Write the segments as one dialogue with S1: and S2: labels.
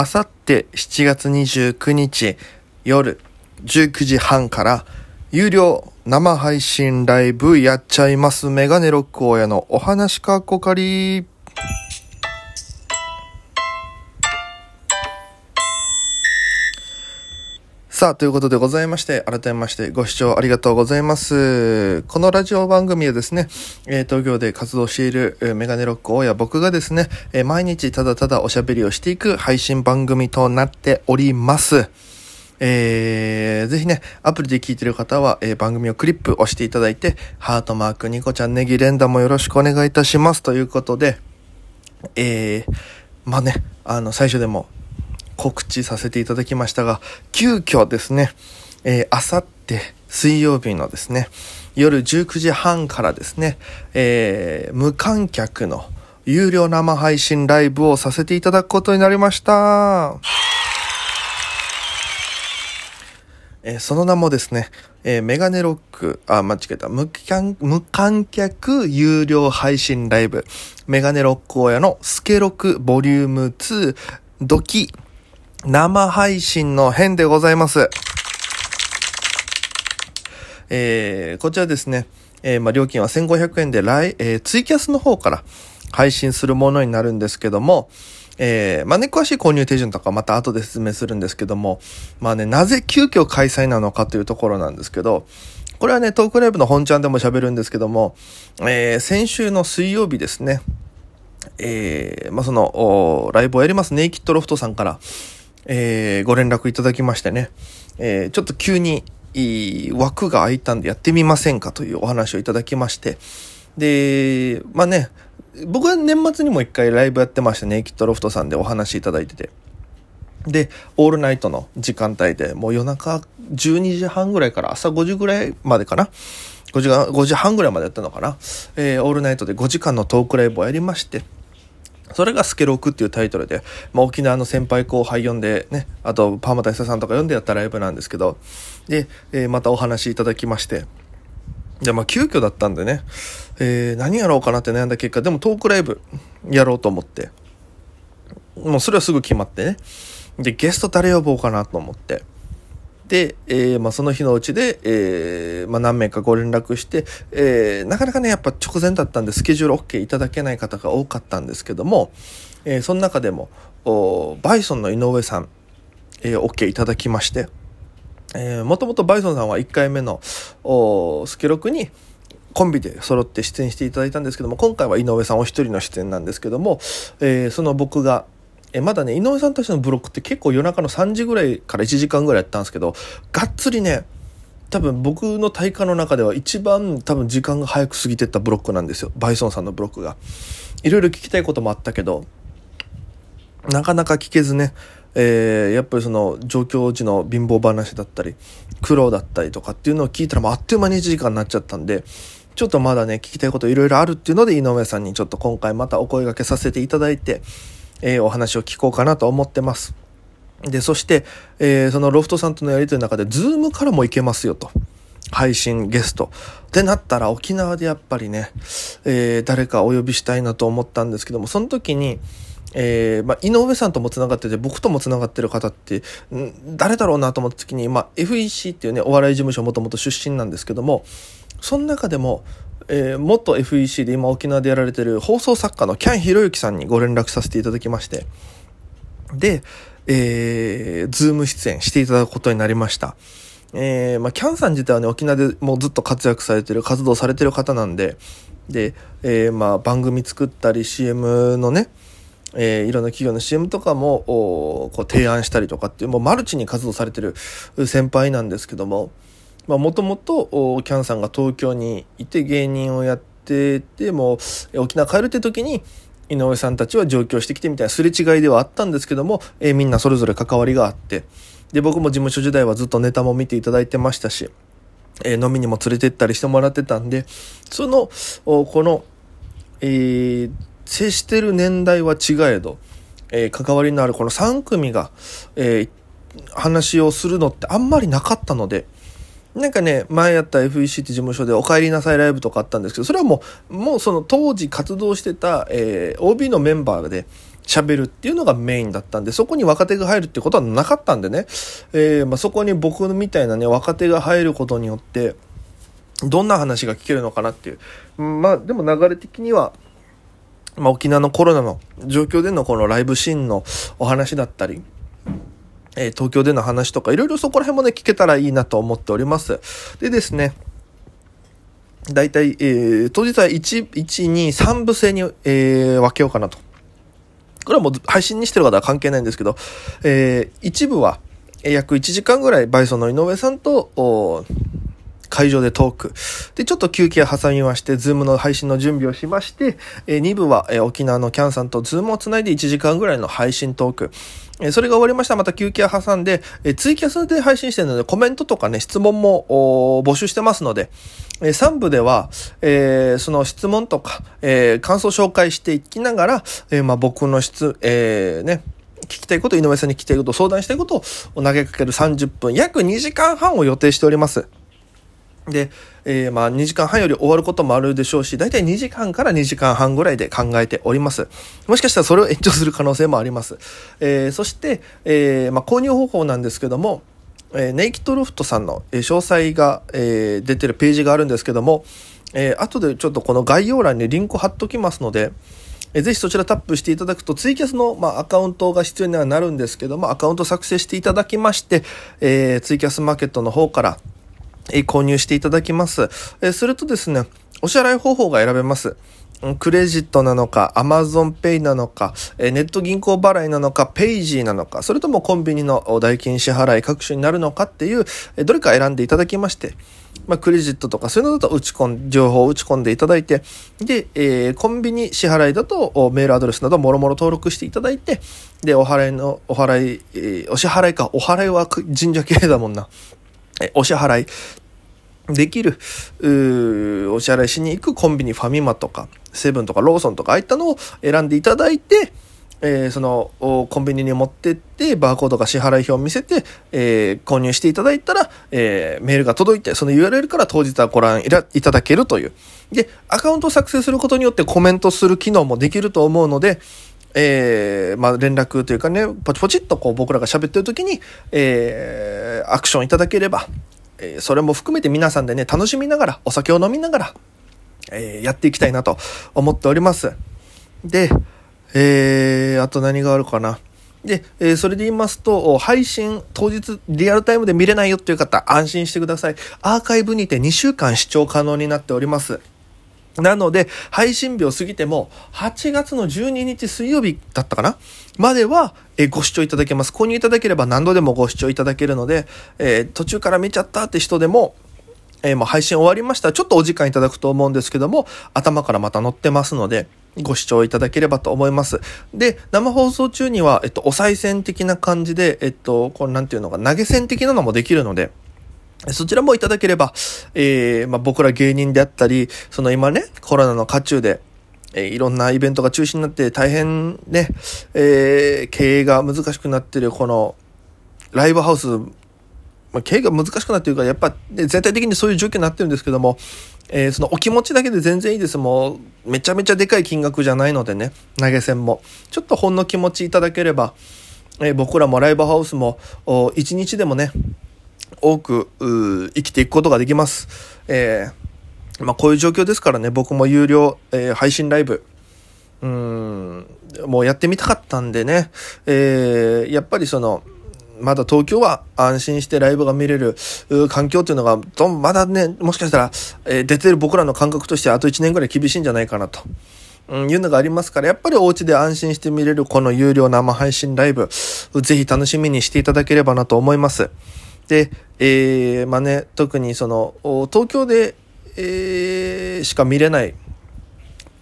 S1: あさって7月29日夜19時半から有料生配信ライブやっちゃいますメガネロック親のお話かっこかり。さあ、ということでございまして、改めましてご視聴ありがとうございます。このラジオ番組はですね、え、東京で活動しているメガネロック親僕がですね、え、毎日ただただおしゃべりをしていく配信番組となっております。えー、ぜひね、アプリで聞いてる方は、えー、番組をクリップ押していただいて、ハートマーク、ニコちゃん、ネギ連打もよろしくお願いいたします。ということで、えー、まあね、あの、最初でも告知させていただきましたが、急遽ですね、えー、あさって水曜日のですね、夜19時半からですね、えー、無観客の有料生配信ライブをさせていただくことになりました。えー、その名もですね、えー、メガネロック、あ、間違えた、無観無観客有料配信ライブ、メガネロック親のスケロクボリューム2、ドキ。生配信の編でございます。えー、こちらですね、えー、まあ、料金は1500円で来、えー、ツイキャスの方から配信するものになるんですけども、えー、まあね、詳しい購入手順とかまた後で説明するんですけども、まあね、なぜ急遽開催なのかというところなんですけど、これはね、トークライブの本ちゃんでも喋るんですけども、えー、先週の水曜日ですね、えー、まあ、その、ライブをやりますネイキッドロフトさんから、えー、ご連絡いただきましてね、えー、ちょっと急に枠が空いたんでやってみませんかというお話をいただきまして、で、まあね、僕は年末にも一回ライブやってましたね、キットロフトさんでお話いただいてて。で、オールナイトの時間帯で、もう夜中12時半ぐらいから朝5時ぐらいまでかな？5時 ,5 時半ぐらいまでやったのかな？えー、オールナイトで5時間のトークライブをやりまして、それがスケロクっていうタイトルで、まあ、沖縄の先輩後輩呼んでね、あとパーマ大佐さんとか呼んでやったライブなんですけど、で、えー、またお話いただきまして、で、まあ急遽だったんでね、えー、何やろうかなって悩んだ結果、でもトークライブやろうと思って、もうそれはすぐ決まってね、で、ゲスト誰呼ぼうかなと思って、で、えー、まあ、その日のうちで、えー、まあ、何名かご連絡して、えー、なかなかね、やっぱ直前だったんで、スケジュール OK いただけない方が多かったんですけども、えー、その中でも、バイソンの井上さん、えー、OK いただきまして、えー、もともとバイソンさんは1回目の、スケロクに、コンビで揃って出演していただいたんですけども、今回は井上さんお一人の出演なんですけども、えー、その僕が、えまだね井上さんたちのブロックって結構夜中の3時ぐらいから1時間ぐらいやったんですけどがっつりね多分僕の体感の中では一番多分時間が早く過ぎてったブロックなんですよ。バイソンさんのブロックが。いろいろ聞きたいこともあったけどなかなか聞けずね、えー、やっぱりその上京時の貧乏話だったり苦労だったりとかっていうのを聞いたらもうあっという間に1時間になっちゃったんでちょっとまだね聞きたいこといろいろあるっていうので井上さんにちょっと今回またお声がけさせていただいてえー、お話を聞こうかなと思ってます。で、そして、えー、そのロフトさんとのやりとりの中で、ズームからも行けますよと。配信ゲスト。ってなったら沖縄でやっぱりね、えー、誰かお呼びしたいなと思ったんですけども、その時に、えー、まあ、井上さんとも繋がってて、僕とも繋がってる方って、誰だろうなと思った時に、まあ、FEC っていうね、お笑い事務所もともと出身なんですけども、その中でも、えー、元 FEC で今沖縄でやられてる放送作家のキャンひろゆきさんにご連絡させていただきまして、で、えー、ズーム出演していただくことになりました。えー、まあ、キャンさん自体はね、沖縄でもうずっと活躍されてる、活動されてる方なんで、で、えー、まあ、番組作ったり CM のね、えー、いろんな企業の CM とかも、こう提案したりとかっていう、もうマルチに活動されてる先輩なんですけども、もともとキャンさんが東京にいて芸人をやっててもう沖縄帰るって時に井上さんたちは上京してきてみたいなすれ違いではあったんですけども、えー、みんなそれぞれ関わりがあってで僕も事務所時代はずっとネタも見ていただいてましたし、えー、飲みにも連れてったりしてもらってたんでそのこの、えー、接してる年代は違えど、えー、関わりのあるこの3組が、え、話をするのってあんまりなかったので。なんかね、前やった FEC って事務所でお帰りなさいライブとかあったんですけど、それはもう、もうその当時活動してた、えー、OB のメンバーで、喋るっていうのがメインだったんで、そこに若手が入るってことはなかったんでね、えー、まあ、そこに僕みたいなね、若手が入ることによって、どんな話が聞けるのかなっていう。まあ、でも流れ的には、まあ、沖縄のコロナの状況でのこのライブシーンのお話だったり、えー、東京での話とか、いろいろそこら辺もね、聞けたらいいなと思っております。でですね、大体、えー、当日は1、1、2、3部制に、えー、分けようかなと。これはもう配信にしてる方は関係ないんですけど、えー、一部は、約1時間ぐらいバイソンの井上さんと、会場でトーク。で、ちょっと休憩挟みまして、 Zoom の配信の準備をしまして、えー、2部は、えー、沖縄のキャンさんと Zoom をつないで1時間ぐらいの配信トーク。え、それが終わりましたまた休憩挟んで、えー、ツイキャスで配信してるので、コメントとかね、質問も募集してますので、えー、3部では、えー、その質問とか、えー、感想紹介していきながら、えー、まあ僕の質、え、ね、聞きたいこと、井上さんに聞きたいこと、相談したいことを投げかける30分、約2時間半を予定しております。で、えー、まあ2時間半より終わることもあるでしょうし、だいたい2時間から2時間半ぐらいで考えております。もしかしたらそれを延長する可能性もあります。えー、そして、えー、まあ購入方法なんですけども、えー、ネイキッドロフトさんの詳細が、えー、出てるページがあるんですけども、えー、後でちょっとこの概要欄にリンク貼っときますので、えぜひそちらタップしていただくと、ツイキャスの、まあ、アカウントが必要にはなるんですけども、アカウント作成していただきまして、えー、ツイキャスマーケットの方から、え購入していただきます。えするとですね、お支払い方法が選べます。クレジットなのか、アマゾンペイなのか、ネット銀行払いなのか、ペイジーなのか、それともコンビニの代金支払い各種になるのかっていう、どれか選んでいただきまして、まあ、クレジットとかそういうのだと打ち込ん、情報を打ち込んでいただいて、で、えー、コンビニ支払いだとメールアドレスなどもろもろ登録していただいて、で、お払いの、お払い、えー、お支払いか、お払いは神社系だもんな。お支払いできる、お支払いしに行くコンビニファミマとか、セブンとかローソンとか、ああいったのを選んでいただいて、えー、その、コンビニに持ってって、バーコードか支払い表を見せて、えー、購入していただいたら、えー、メールが届いて、その URL から当日はご覧いただけるという。で、アカウントを作成することによってコメントする機能もできると思うので、えー、まあ、連絡というかね、ポチポチっとこう僕らが喋ってる時に、えー、アクションいただければ、えー、それも含めて皆さんでね、楽しみながら、お酒を飲みながら、えー、やっていきたいなと思っております。で、えー、あと何があるかな。で、えー、それで言いますと、配信当日リアルタイムで見れないよっていう方、安心してください。アーカイブにて2週間視聴可能になっております。なので、配信日を過ぎても、8月の12日水曜日だったかな？までは、えご視聴いただけます。購入いただければ何度でもご視聴いただけるので、えー、途中から見ちゃったって人でも、えー、もう配信終わりましたら、ちょっとお時間いただくと思うんですけども、頭からまた載ってますので、ご視聴いただければと思います。で、生放送中には、えっと、お賽銭的な感じで、えっと、これなんていうのか、投げ銭的なのもできるので、そちらもいただければ、えー、まあ、僕ら芸人であったり、その今ね、コロナの渦中で、えー、いろんなイベントが中止になって大変ね、えー、経営が難しくなってるこのライブハウス、まあ、経営が難しくなってるから、やっぱ、ね、全体的にそういう状況になってるんですけども、えー、そのお気持ちだけで全然いいです。もう、めちゃめちゃでかい金額じゃないのでね、投げ銭も。ちょっとほんの気持ちいただければ、え、僕らもライブハウスも、一日でもね、多く生きていくことができます。えー、まあ、こういう状況ですからね、僕も有料、えー、配信ライブ、うん、もうやってみたかったんでね、えー、やっぱりその、まだ東京は安心してライブが見れる環境っていうのが、まだね、もしかしたら、えー、出てる僕らの感覚としてあと1年ぐらい厳しいんじゃないかなと。うん、いうのがありますから、やっぱりお家で安心して見れるこの有料生配信ライブ、ぜひ楽しみにしていただければなと思います。で、えー、まあね、特にその、東京で、えー、しか見れない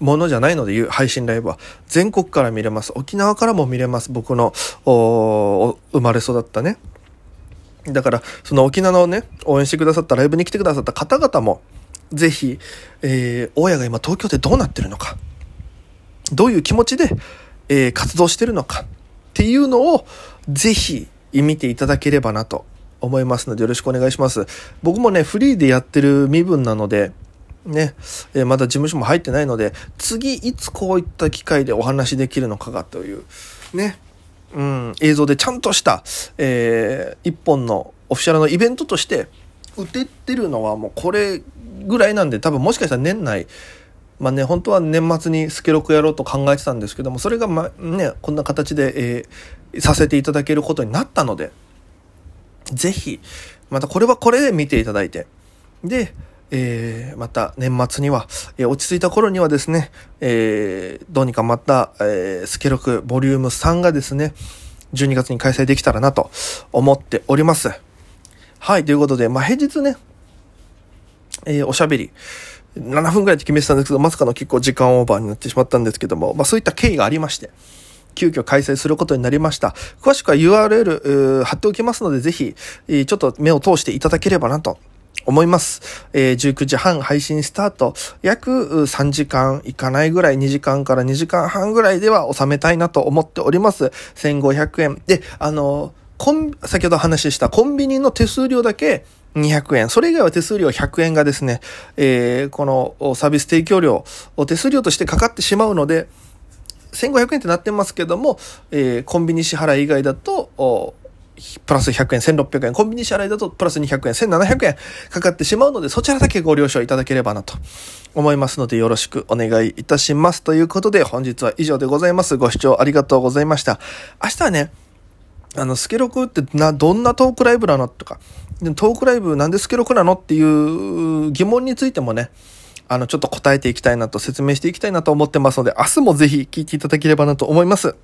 S1: ものじゃないのでいう配信ライブは全国から見れます。沖縄からも見れます。僕の生まれ育ったね。だから、その沖縄のね、応援してくださった、ライブに来てくださった方々も、ぜひ、えー、大家が今東京でどうなってるのか、どういう気持ちで、えー、活動してるのかっていうのを、ぜひ見ていただければなと思いますのでよろしくお願いします。僕もね、フリーでやってる身分なので、ね、えー、まだ事務所も入ってないので、次いつこういった機会でお話できるのかがという、ね、うん、映像でちゃんとした、えー、一本のオフィシャルのイベントとして打てってるのはもうこれぐらいなんで、多分もしかしたら年内、まあね、本当は年末にスケロクやろうと考えてたんですけども、それがま、ね、こんな形で、えー、させていただけることになったので、ぜひ、またこれはこれで見ていただいて、で、えー、また年末には、えー、落ち着いた頃にはですね、えー、どうにかまた、えー、スケロクボリューム3がですね、12月に開催できたらなと思っております。はい、ということで、まあ、平日ね、えー、おしゃべり、7分ぐらいって決めてたんですけど、まさかの結構時間オーバーになってしまったんですけども、まあ、そういった経緯がありまして、急遽開催することになりました。詳しくは URL 貼っておきますので、ぜひ、ちょっと目を通していただければなと思います。えー、19時半配信スタート。約3時間いかないぐらい、2時間から2時間半ぐらいでは収めたいなと思っております。1500円。で、あの、コン、先ほど話したコンビニの手数料だけ200円。それ以外は手数料100円がですね、えー、このサービス提供料、手数料としてかかってしまうので、1500円ってなってますけども、えー、コンビニ支払い以外だと、プラス100円、1600円、コンビニ支払いだとプラス200円、1700円かかってしまうので、そちらだけご了承いただければなと思いますので、よろしくお願いいたします。ということで、本日は以上でございます。ご視聴ありがとうございました。明日はね、あの、スケロクってな、どんなトークライブなのとか、トークライブなんでスケロクなのっていう疑問についてもね、あの、ちょっと答えていきたいなと説明していきたいなと思ってますので、明日もぜひ聞いていただければなと思います。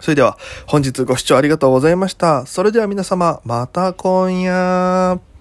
S1: それでは本日ご視聴ありがとうございました。それでは皆様、また今夜。